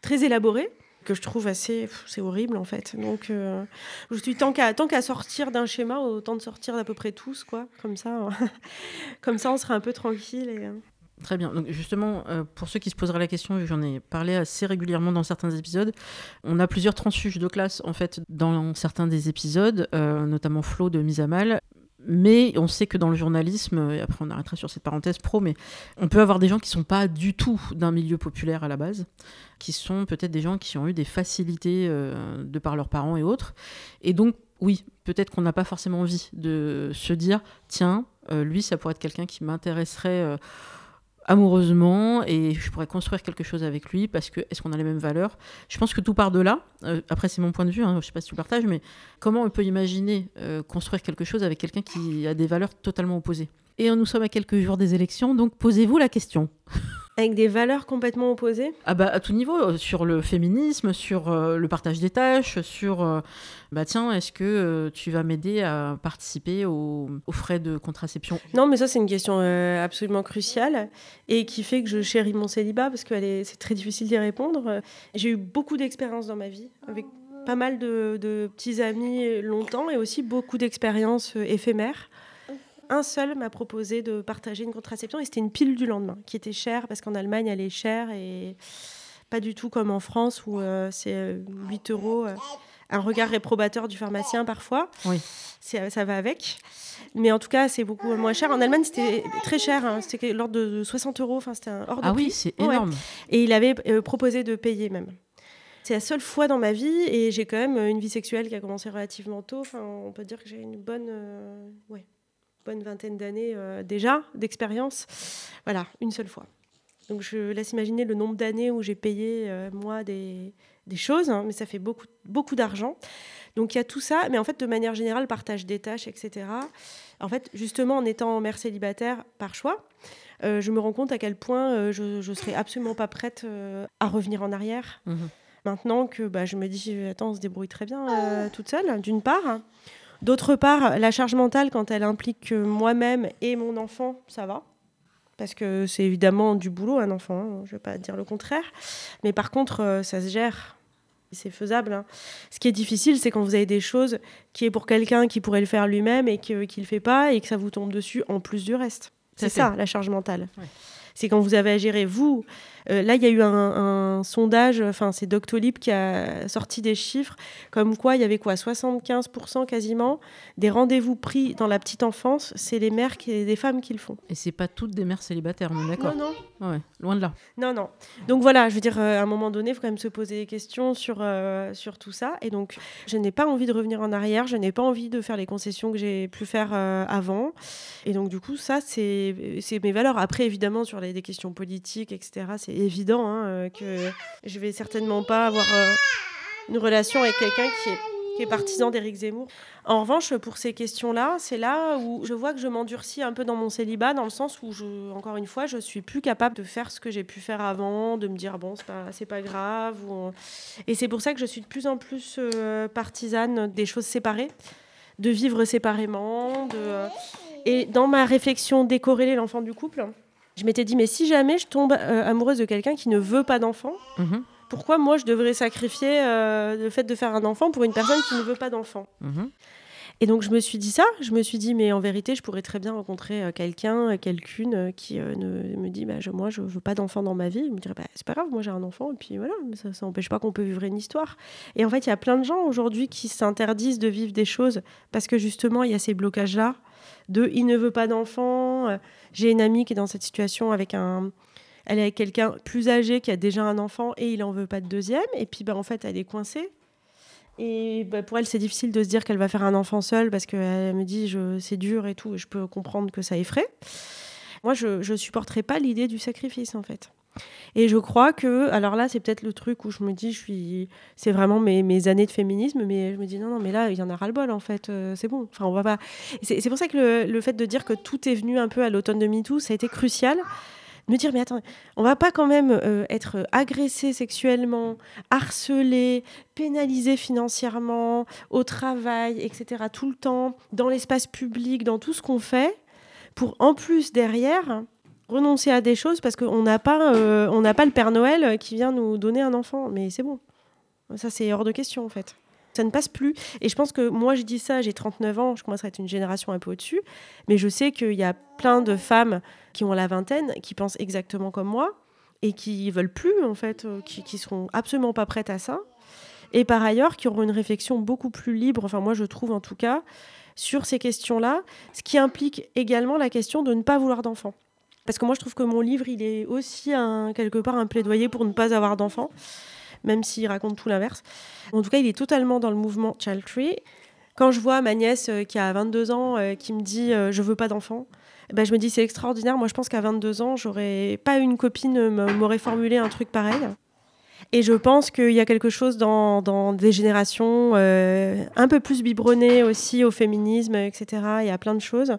très élaborés que je trouve assez c'est horrible en fait donc je suis tant qu'à tant qu'à sortir d'un schéma autant de sortir d'à peu près tous quoi comme ça comme ça on sera un peu tranquille Très bien. Donc justement, euh, pour ceux qui se poseraient la question, j'en ai parlé assez régulièrement dans certains épisodes, on a plusieurs transfuges de classe en fait dans certains des épisodes, euh, notamment Flo de Mise à Mal. Mais on sait que dans le journalisme, et après on arrêtera sur cette parenthèse pro, mais on peut avoir des gens qui sont pas du tout d'un milieu populaire à la base, qui sont peut-être des gens qui ont eu des facilités euh, de par leurs parents et autres. Et donc, oui, peut-être qu'on n'a pas forcément envie de se dire, tiens, lui, ça pourrait être quelqu'un qui m'intéresserait amoureusement et je pourrais construire quelque chose avec lui parce que est-ce qu'on a les mêmes valeurs? Je pense que tout part de là. Euh, après, c'est mon point de vue, hein, je ne sais pas si tu partages, mais comment on peut imaginer euh, construire quelque chose avec quelqu'un qui a des valeurs totalement opposées? Et nous sommes à quelques jours des élections, donc posez-vous la question. Avec des valeurs complètement opposées? Ah bah à tout niveau, euh, sur le féminisme, sur euh, le partage des tâches, sur euh, bah tiens, est-ce que tu vas m'aider à participer aux, frais de contraception? Non, mais ça c'est une question absolument cruciale et qui fait que je chéris mon célibat parce que c'est très difficile d'y répondre. J'ai eu beaucoup d'expériences dans ma vie avec pas mal de, de petits amis longtemps et aussi beaucoup d'expériences éphémères un seul m'a proposé de partager une contraception et c'était une pile du lendemain qui était chère parce qu'en Allemagne elle est chère et pas du tout comme en France où euh, c'est 8 euh, euros. Euh, un regard réprobateur du pharmacien parfois. Oui. Ça va avec. Mais en tout cas, c'est beaucoup moins cher. En Allemagne, c'était très cher. Hein. C'était l'ordre de 60 euros. Enfin, c'était un hors de ah oui, c'est énorme. Et il avait proposé de payer même. C'est la seule fois dans ma vie et j'ai quand même une vie sexuelle qui a commencé relativement tôt. Enfin, on peut dire que j'ai une bonne, ouais, bonne vingtaine d'années euh, déjà d'expérience. Voilà, une seule fois. Donc je laisse imaginer le nombre d'années où j'ai payé, euh, moi, des, des choses, hein, mais ça fait beaucoup, beaucoup d'argent. Donc il y a tout ça, mais en fait, de manière générale, partage des tâches, etc. En fait, justement, en étant mère célibataire par choix, euh, je me rends compte à quel point je ne serais absolument pas prête à revenir en arrière. Mmh Maintenant que bah, je me dis, attends, on se débrouille très bien toute seule, d'une part. D'autre part, la charge mentale, quand elle implique moi-même et mon enfant, ça va. Parce que c'est évidemment du boulot, un enfant, hein, je ne vais pas dire le contraire. Mais par contre, euh, ça se gère. C'est faisable. Hein. Ce qui est difficile, c'est quand vous avez des choses qui est pour quelqu'un qui pourrait le faire lui-même et qui ne le fait pas et que ça vous tombe dessus en plus du reste. C'est ça, la charge mentale. C'est quand vous avez à gérer vous, euh, là, il y a eu un, sondage, enfin, c'est Doctolib qui a sorti des chiffres, comme quoi il y avait quoi 75% quasiment des rendez-vous pris dans la petite enfance, c'est les mères, qui, des femmes qui le font. Et c'est pas toutes des mères célibataires, on est d'accord Non, non. Ouais, loin de là. Non, non. Donc voilà, je veux dire, euh, à un moment donné, il faut quand même se poser des questions sur, euh, sur tout ça. Et donc, je n'ai pas envie de revenir en arrière, je n'ai pas envie de faire les concessions que j'ai pu faire avant. Et donc, du coup, ça, c'est mes valeurs. Après, évidemment, sur les, des questions politiques, etc., c'est évident hein, euh, que je vais certainement pas avoir euh, une relation avec quelqu'un qui est, partisan d'Éric Zemmour. En revanche, pour ces questions-là, c'est là où je vois que je m'endurcis un peu dans mon célibat, dans le sens où, encore une fois, je suis plus capable de faire ce que j'ai pu faire avant, de me dire bon, c'est pas, pas grave. Et c'est pour ça que je suis de plus en plus euh, partisane des choses séparées, de vivre séparément. De, Et dans ma réflexion décorréler l'enfant du couple, je m'étais dit, mais si jamais je tombe euh, amoureuse de quelqu'un qui ne veut pas d'enfant, mhm. pourquoi moi je devrais sacrifier euh, le fait de faire un enfant pour une personne qui ne veut pas d'enfant mhm. Et donc je me suis dit ça, je me suis dit mais en vérité je pourrais très bien rencontrer euh, quelqu'un, quelqu'une qui me dit bah, moi je veux pas d'enfant dans ma vie. Je me dirais bah, c'est pas grave, moi j'ai un enfant et puis voilà, ça n'empêche pas qu'on peut vivre une histoire. Et en fait il y a plein de gens aujourd'hui qui s'interdisent de vivre des choses parce que justement il y a ces blocages là de il ne veut pas d'enfant. J'ai une amie qui est dans cette situation avec un elle est avec quelqu'un plus âgé qui a déjà un enfant et il en veut pas de deuxième et puis bah en fait elle est coincée et bah, pour elle, c'est difficile de se dire qu'elle va faire un enfant seule parce qu'elle me dit c'est dur et tout, et je peux comprendre que ça effraie. Moi, je ne supporterai pas l'idée du sacrifice, en fait. Et je crois que, alors là, c'est peut-être le truc où je me dis, je suis, c'est vraiment mes, mes, années de féminisme, mais je me dis non, non, mais là, il y en a ras-le-bol en fait, euh, c'est bon. Enfin, on va pas. C'est pour ça que le, le, fait de dire que tout est venu un peu à l'automne de MeToo, ça a été crucial me dire mais attends, on va pas quand même euh, être agressé sexuellement, harcelé, pénalisé financièrement, au travail, etc. tout le temps, dans l'espace public, dans tout ce qu'on fait, pour en plus derrière renoncer à des choses parce qu'on n'a pas, euh, on n'a pas le Père Noël qui vient nous donner un enfant. Mais c'est bon. Ça, c'est hors de question, en fait ça ne passe plus. Et je pense que moi, je dis ça, j'ai 39 ans, je commence à être une génération un peu au-dessus, mais je sais qu'il y a plein de femmes qui ont la vingtaine, qui pensent exactement comme moi, et qui veulent plus, en fait, euh, qui, qui seront absolument pas prêtes à ça. Et par ailleurs, qui auront une réflexion beaucoup plus libre, enfin moi je trouve en tout cas, sur ces questions-là, ce qui implique également la question de ne pas vouloir d'enfants. Parce que moi je trouve que mon livre, il est aussi quelque part un plaidoyer pour ne pas avoir d'enfants même s'il raconte tout l'inverse. En tout cas, il est totalement dans le mouvement Child Tree. Quand je vois ma nièce euh, qui a 22 ans euh, qui me dit euh, je veux pas d'enfant, eh ben, je me dis c'est extraordinaire. Moi, je pense qu'à 22 ans, j'aurais pas une copine m'aurait formulé un truc pareil. Et je pense qu'il y a quelque chose dans, dans des générations un peu plus biberonnées aussi au féminisme, etc. Il y a plein de choses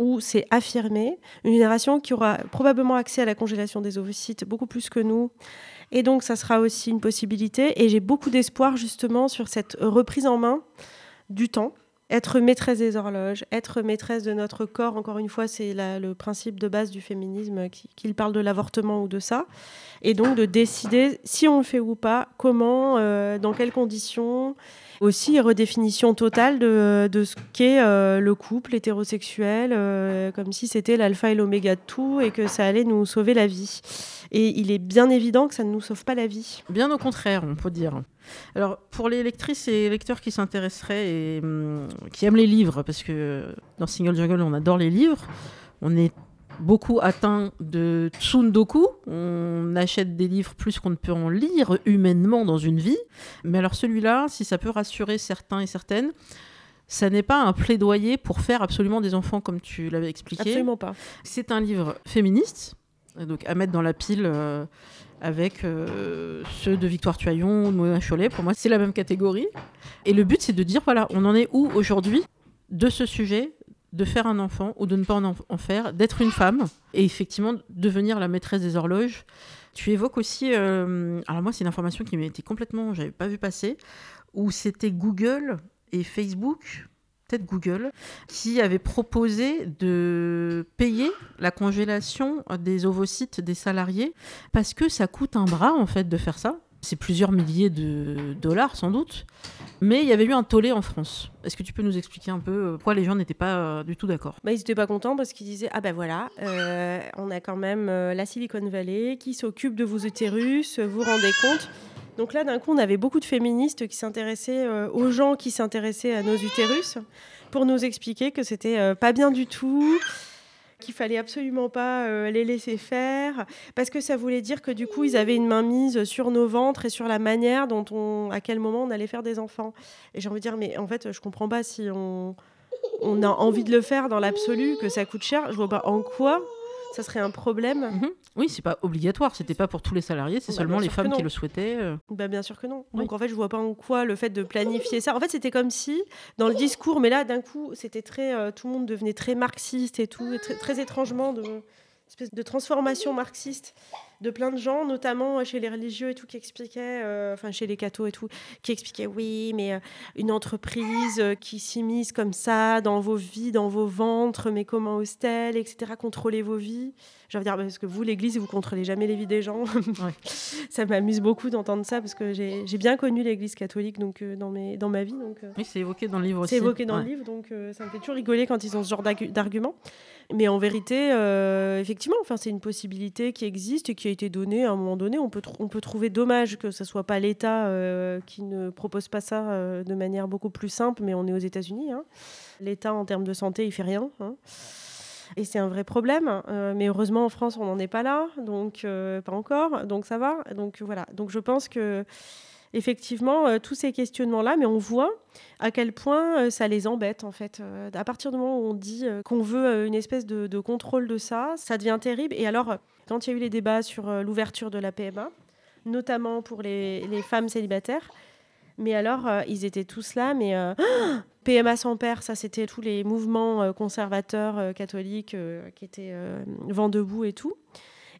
où c'est affirmé. Une génération qui aura probablement accès à la congélation des ovocytes beaucoup plus que nous, et donc, ça sera aussi une possibilité. Et j'ai beaucoup d'espoir justement sur cette reprise en main du temps. Être maîtresse des horloges, être maîtresse de notre corps, encore une fois, c'est le principe de base du féminisme, qu'il parle de l'avortement ou de ça. Et donc de décider si on le fait ou pas, comment, euh, dans quelles conditions, aussi redéfinition totale de, de ce qu'est euh, le couple hétérosexuel, euh, comme si c'était l'alpha et l'oméga de tout et que ça allait nous sauver la vie. Et il est bien évident que ça ne nous sauve pas la vie. Bien au contraire, on peut dire. Alors, pour les lectrices et lecteurs qui s'intéresseraient et hum, qui aiment les livres, parce que dans Single Jungle, on adore les livres, on est beaucoup atteint de tsundoku. On achète des livres plus qu'on ne peut en lire humainement dans une vie. Mais alors celui-là, si ça peut rassurer certains et certaines, ça n'est pas un plaidoyer pour faire absolument des enfants comme tu l'avais expliqué. Absolument pas. C'est un livre féministe, donc à mettre dans la pile euh, avec euh, ceux de Victoire Tuaillon ou Mona Cholet. Pour moi, c'est la même catégorie. Et le but, c'est de dire voilà, on en est où aujourd'hui de ce sujet de faire un enfant ou de ne pas en, faire, d'être une femme et effectivement devenir la maîtresse des horloges. Tu évoques aussi, euh, alors moi c'est une information qui m'était complètement, j'avais pas vu passer, où c'était Google et Facebook, peut-être Google, qui avait proposé de payer la congélation des ovocytes des salariés parce que ça coûte un bras en fait de faire ça. C'est plusieurs milliers de dollars sans doute. Mais il y avait eu un tollé en France. Est-ce que tu peux nous expliquer un peu euh, pourquoi les gens n'étaient pas euh, du tout d'accord? Bah, Ils n'étaient pas contents parce qu'ils disaient Ah ben voilà, euh, on a quand même la Silicon Valley qui s'occupe de vos utérus, vous vous rendez compte donc là, d'un coup, on avait beaucoup de féministes qui s'intéressaient aux gens qui s'intéressaient à nos utérus pour nous expliquer que c'était pas bien du tout, qu'il fallait absolument pas euh, les laisser faire, parce que ça voulait dire que du coup, ils avaient une main mise sur nos ventres et sur la manière dont on, à quel moment on allait faire des enfants. Et j'ai envie de dire, mais en fait, je comprends pas si on, on a envie de le faire dans l'absolu, que ça coûte cher. Je vois pas en quoi ça serait un problème. Mhm. Oui, c'est pas obligatoire, c'était pas pour tous les salariés, c'est bah, seulement les femmes qui le souhaitaient. Euh. Bah, bien sûr que non. Donc en fait, je vois pas en quoi le fait de planifier ça. En fait, c'était comme si dans le discours, mais là d'un coup, c'était très euh, tout le monde devenait très marxiste et tout, très, très étrangement de espèce de transformation marxiste de plein de gens, notamment chez les religieux et tout, qui expliquaient, euh, enfin chez les cathos et tout, qui expliquaient oui, mais euh, une entreprise euh, qui s'immisce comme ça dans vos vies, dans vos ventres, mais comment ose-t-elle, etc. Contrôler vos vies. Je veux dire, parce que vous, l'Église, vous contrôlez jamais les vies des gens. ça m'amuse beaucoup d'entendre ça parce que j'ai bien connu l'Église catholique donc dans mes dans ma vie. Donc, oui, c'est évoqué dans le livre aussi. C'est évoqué dans le livre, donc ça me fait toujours rigoler quand ils ont ce genre d'arguments. Mais en vérité, euh, effectivement, enfin, c'est une possibilité qui existe et qui a été donnée à un moment donné. On peut, on peut trouver dommage que ce soit pas l'État euh, qui ne propose pas ça euh, de manière beaucoup plus simple, mais on est aux États-Unis. Hein. L'État, en termes de santé, il fait rien. Hein. Et c'est un vrai problème. mais heureusement, en France, on n'en est pas là. Donc, pas encore. Donc, ça va. Donc, voilà. Donc, je pense que effectivement euh, tous ces questionnements-là, mais on voit à quel point euh, ça les embête en fait. Euh, à partir du moment où on dit qu'on veut une espèce de, contrôle de ça, ça devient terrible. Et alors, quand il y a eu les débats sur l'ouverture de la PMA, notamment pour les, femmes célibataires, mais alors, ils étaient tous là, mais PMA sans père, ça c'était tous les mouvements conservateurs catholiques qui étaient vent debout et tout.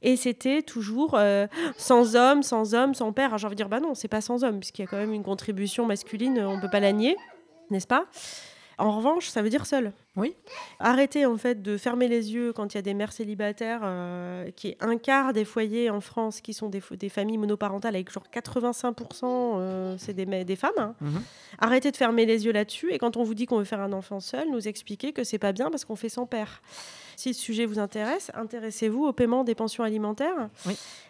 Et c'était toujours euh, sans homme, sans homme, sans père. J'ai envie de dire, bah non, c'est pas sans homme, puisqu'il y a quand même une contribution masculine, on peut pas la nier, n'est-ce pas? En revanche, ça veut dire seul. Oui. Arrêtez en fait de fermer les yeux quand il y a des mères célibataires, euh, qui est un quart des foyers en France qui sont des, des familles monoparentales avec genre 85% euh, c'est des, des femmes. Hein. Mhm. Arrêtez de fermer les yeux là-dessus et quand on vous dit qu'on veut faire un enfant seul, nous expliquer que c'est pas bien parce qu'on fait sans père. Si le sujet vous intéresse, intéressez-vous au paiement des pensions alimentaires,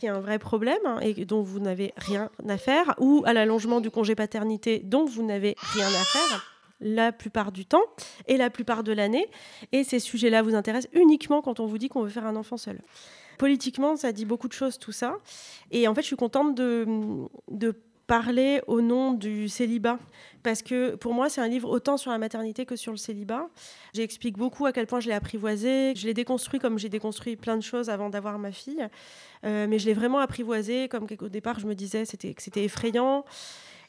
qui est un vrai problème hein, et dont vous n'avez rien à faire, ou à l'allongement du congé paternité dont vous n'avez rien à faire la plupart du temps et la plupart de l'année. Et ces sujets-là vous intéressent uniquement quand on vous dit qu'on veut faire un enfant seul. Politiquement, ça dit beaucoup de choses, tout ça. Et en fait, je suis contente de, parler au nom du célibat. Parce que pour moi, c'est un livre autant sur la maternité que sur le célibat. J'explique beaucoup à quel point je l'ai apprivoisé. Je l'ai déconstruit comme j'ai déconstruit plein de choses avant d'avoir ma fille. Euh, mais je l'ai vraiment apprivoisé, comme au départ, je me disais que c'était effrayant.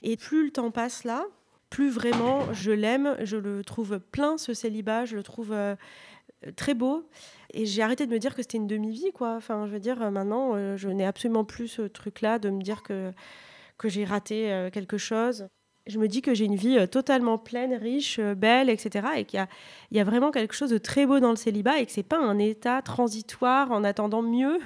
Et plus le temps passe là, plus vraiment je l'aime. Je le trouve plein, ce célibat. Je le trouve euh, très beau. Et j'ai arrêté de me dire que c'était une demi-vie, quoi. Enfin, je veux dire, euh, maintenant, euh, je n'ai absolument plus ce truc-là de me dire que, que j'ai raté quelque chose je me dis que j'ai une vie euh, totalement pleine, riche, euh, belle, etc. Et qu'il y, a, vraiment quelque chose de très beau dans le célibat et que c'est pas un état transitoire en attendant mieux.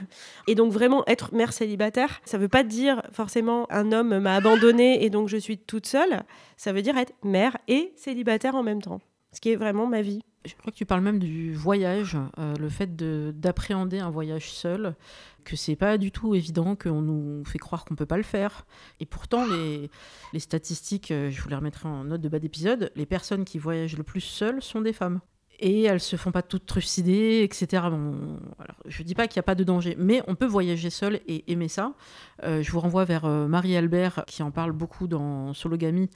Et donc vraiment être mère célibataire, ça veut pas dire forcément un homme m'a abandonnée et donc je suis toute seule. Ça veut dire être mère et célibataire en même temps. Ce qui est vraiment ma vie. Je crois que tu parles même du voyage, euh, le fait d'appréhender un voyage seul, que c'est pas du tout évident, qu'on nous fait croire qu'on peut pas le faire. Et pourtant, les, statistiques, euh, je vous les remettrai en note de bas d'épisode, les personnes qui voyagent le plus seules sont des femmes. Et elles se font pas toutes trucider, etc. Bon, alors, je dis pas qu'il n'y a pas de danger, mais on peut voyager seul et aimer ça. Euh, je vous renvoie vers Marie-Albert qui en parle beaucoup dans Sologamy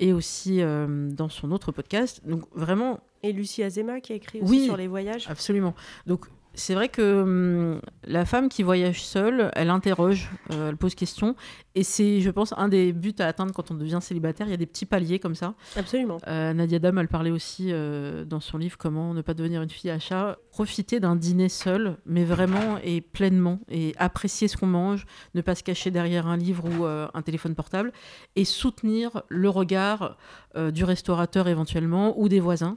et aussi dans son autre podcast. Donc vraiment, et Lucie Azema qui a écrit aussi sur les voyages. Absolument. Donc c'est vrai que hum, la femme qui voyage seule, elle interroge, euh, elle pose question. Et c'est, je pense, un des buts à atteindre quand on devient célibataire. Il y a des petits paliers comme ça. Absolument. Euh, Nadia Dam, elle parlait aussi euh, dans son livre Comment ne pas devenir une fille à chat. Profiter d'un dîner seul, mais vraiment et pleinement. Et apprécier ce qu'on mange, ne pas se cacher derrière un livre ou un téléphone portable. Et soutenir le regard du restaurateur éventuellement ou des voisins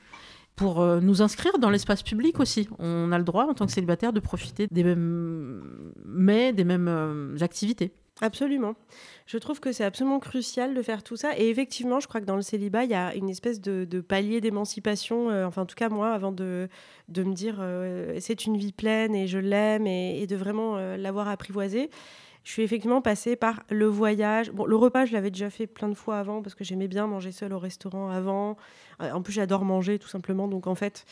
pour euh, nous inscrire dans l'espace public aussi. On a le droit, en tant que célibataire, de profiter des mêmes mets, des mêmes euh, activités. Absolument. Je trouve que c'est absolument crucial de faire tout ça. Et effectivement, je crois que dans le célibat, il y a une espèce de, palier d'émancipation. Euh, enfin, en tout cas, moi, avant de, de me dire c'est une vie pleine et je l'aime et, de vraiment l'avoir apprivoisée, je suis effectivement passée par le voyage. Bon, le repas, je l'avais déjà fait plein de fois avant parce que j'aimais bien manger seul au restaurant avant. Euh, en plus, j'adore manger tout simplement. Donc, en fait,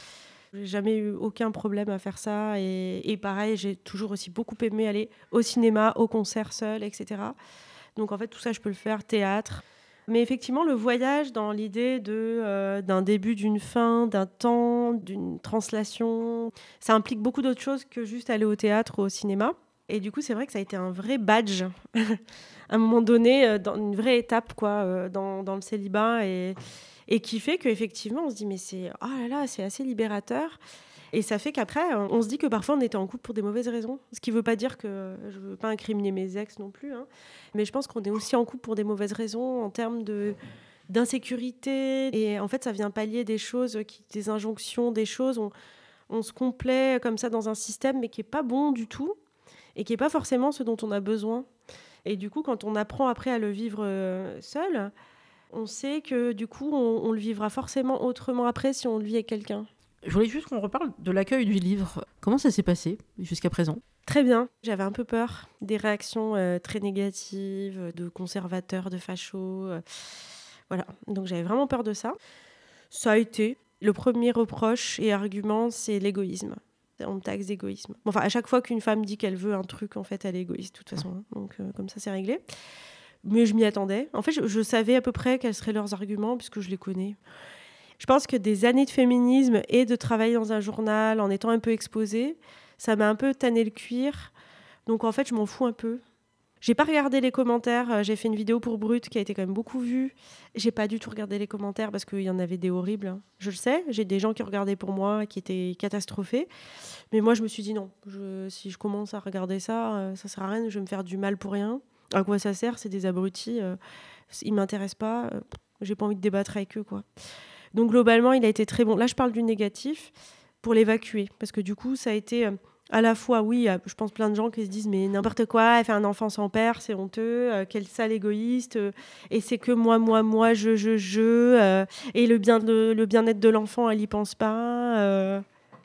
j'ai jamais eu aucun problème à faire ça. Et, pareil, j'ai toujours aussi beaucoup aimé aller au cinéma, au concert seul, etc. Donc, en fait, tout ça, je peux le faire. Théâtre. Mais effectivement, le voyage dans l'idée euh, d'un début, d'une fin, d'un temps, d'une translation, ça implique beaucoup d'autres choses que juste aller au théâtre ou au cinéma. Et du coup, c'est vrai que ça a été un vrai badge, à un moment donné, euh, dans une vraie étape quoi, euh, dans, le célibat, et, qui fait qu'effectivement, on se dit, mais c'est oh là là, c'est assez libérateur. Et ça fait qu'après, on se dit que parfois on était en couple pour des mauvaises raisons. Ce qui ne veut pas dire que je ne veux pas incriminer mes ex non plus. Hein. Mais je pense qu'on est aussi en couple pour des mauvaises raisons en termes de d'insécurité. Et en fait, ça vient pallier des choses, des injonctions, des choses. On, on se complaît comme ça dans un système, mais qui est pas bon du tout et qui est pas forcément ce dont on a besoin. Et du coup, quand on apprend après à le vivre euh, seul, on sait que du coup, on, le vivra forcément autrement après si on le vit avec quelqu'un. Je voulais juste qu'on reparle de l'accueil du livre. Comment ça s'est passé jusqu'à présent? Très bien. J'avais un peu peur des réactions euh, très négatives de conservateurs, de fachos. Euh, voilà. Donc j'avais vraiment peur de ça. Ça a été. Le premier reproche et argument, c'est l'égoïsme. On taxe d'égoïsme. enfin, à chaque fois qu'une femme dit qu'elle veut un truc, en fait, elle est égoïste, de toute façon. Hein. Donc, euh, comme ça, c'est réglé. Mais je m'y attendais. En fait, je, savais à peu près quels seraient leurs arguments, puisque je les connais. Je pense que des années de féminisme et de travailler dans un journal en étant un peu exposée, ça m'a un peu tanné le cuir. Donc, en fait, je m'en fous un peu. J'ai pas regardé les commentaires. Euh, j'ai fait une vidéo pour Brut qui a été quand même beaucoup vue. J'ai pas du tout regardé les commentaires parce qu'il y en avait des horribles. Hein. Je le sais. J'ai des gens qui regardaient pour moi qui étaient catastrophés. Mais moi, je me suis dit non. si je commence à regarder ça, euh, ça sert à rien. Je vais me faire du mal pour rien. À quoi ça sert C'est des abrutis. Euh, ils m'intéressent pas. J'ai pas envie de débattre avec eux, quoi. Donc globalement, il a été très bon. Là, je parle du négatif pour l'évacuer parce que du coup, ça a été à la fois, oui, je pense plein de gens qui se disent mais n'importe quoi, elle fait un enfant sans père, c'est honteux, euh, quelle sale égoïste, euh, et c'est que moi, moi, moi, je, je, je, euh, et le bien de, le bien-être de l'enfant, elle y pense pas.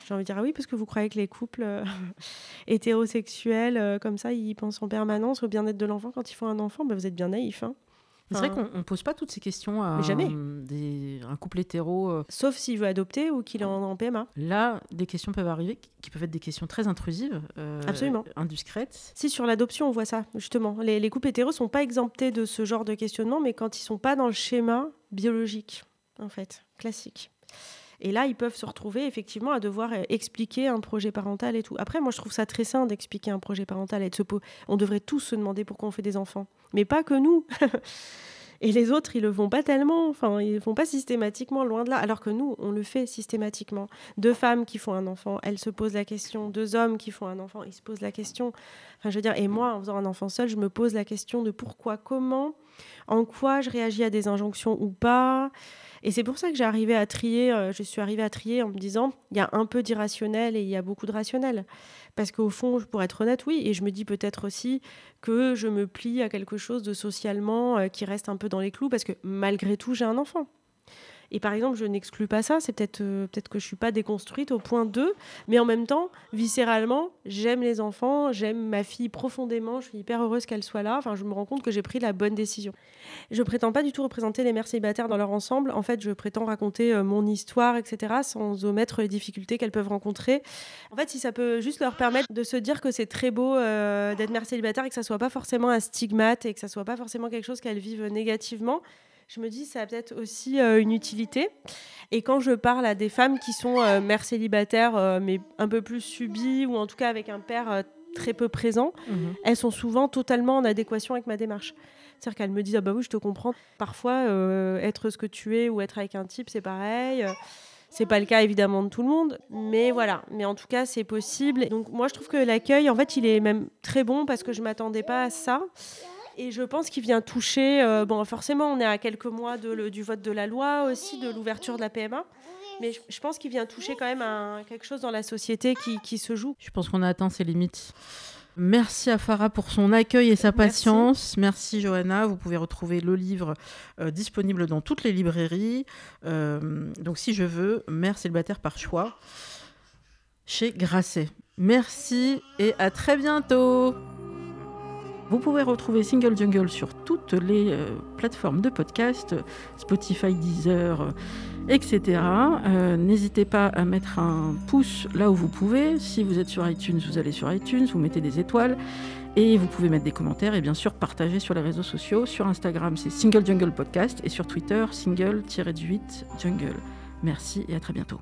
J'ai envie de dire ah oui parce que vous croyez que les couples hétérosexuels comme ça, ils pensent en permanence au bien-être de l'enfant quand ils font un enfant, ben, vous êtes bien naïf. Hein. C'est vrai qu'on ne pose pas toutes ces questions à jamais. Un, couple hétéro. Euh. Sauf s'il veut adopter ou qu'il est en, PMA. Là, des questions peuvent arriver qui peuvent être des questions très intrusives, euh, Absolument. indiscrètes. Si, sur l'adoption, on voit ça, justement. Les, les couples hétéros ne sont pas exemptés de ce genre de questionnement, mais quand ils ne sont pas dans le schéma biologique, en fait, classique. Et là, ils peuvent se retrouver effectivement à devoir euh, expliquer un projet parental et tout. Après, moi, je trouve ça très sain d'expliquer un projet parental et de se On devrait tous se demander pourquoi on fait des enfants. Mais pas que nous. Et les autres, ils le font pas tellement, enfin, ils le font pas systématiquement, loin de là, alors que nous, on le fait systématiquement. Deux femmes qui font un enfant, elles se posent la question. Deux hommes qui font un enfant, ils se posent la question. Enfin, je veux dire, et moi, en faisant un enfant seul, je me pose la question de pourquoi, comment, en quoi je réagis à des injonctions ou pas. Et c'est pour ça que j'ai arrivé à trier, euh, je suis arrivée à trier en me disant, il y a un peu d'irrationnel et il y a beaucoup de rationnel. Parce qu'au fond, pour être honnête, oui, et je me dis peut-être aussi que je me plie à quelque chose de socialement euh, qui reste un peu dans les clous, parce que malgré tout, j'ai un enfant. Et par exemple, je n'exclus pas ça, c'est peut-être euh, peut-être que je suis pas déconstruite au point 2, mais en même temps, viscéralement, j'aime les enfants, j'aime ma fille profondément, je suis hyper heureuse qu'elle soit là. Enfin, je me rends compte que j'ai pris la bonne décision. Je prétends pas du tout représenter les mères célibataires dans leur ensemble. En fait, je prétends raconter euh, mon histoire, etc., sans omettre les difficultés qu'elles peuvent rencontrer. En fait, si ça peut juste leur permettre de se dire que c'est très beau euh, d'être mère célibataire et que ça soit pas forcément un stigmate et que ça soit pas forcément quelque chose qu'elles vivent négativement, je me dis ça a peut-être aussi euh, une utilité. Et quand je parle à des femmes qui sont euh, mères célibataires, euh, mais un peu plus subies, ou en tout cas avec un père très peu présent, mhm. elles sont souvent totalement en adéquation avec ma démarche. C'est-à-dire qu'elles me disent Ah bah oui, je te comprends. Parfois, être ce que tu es ou être avec un type, c'est pareil. C'est pas le cas évidemment de tout le monde, mais voilà. Mais en tout cas, c'est possible. Donc moi, je trouve que l'accueil, en fait, il est même très bon parce que je m'attendais pas à ça. Et je pense qu'il vient toucher, euh, bon forcément on est à quelques mois de, du vote de la loi aussi, de l'ouverture de la PMA, mais je, pense qu'il vient toucher quand même quelque chose dans la société qui, qui se joue. Je pense qu'on a atteint ses limites. Merci à Farah pour son accueil et sa patience. Merci, Johanna. Vous pouvez retrouver le livre euh, disponible dans toutes les librairies. Euh, donc si je veux, Mère célibataire par choix chez Grasset. Merci et à très bientôt. Vous pouvez retrouver Single Jungle sur toutes les euh, plateformes de podcast, Spotify, Deezer, euh, etc. Euh, n'hésitez pas à mettre un pouce là où vous pouvez. Si vous êtes sur iTunes, vous allez sur iTunes, vous mettez des étoiles. Et vous pouvez mettre des commentaires et bien sûr partager sur les réseaux sociaux. Sur Instagram, c'est Single Jungle Podcast et sur Twitter, single-du-8 jungle. Merci et à très bientôt.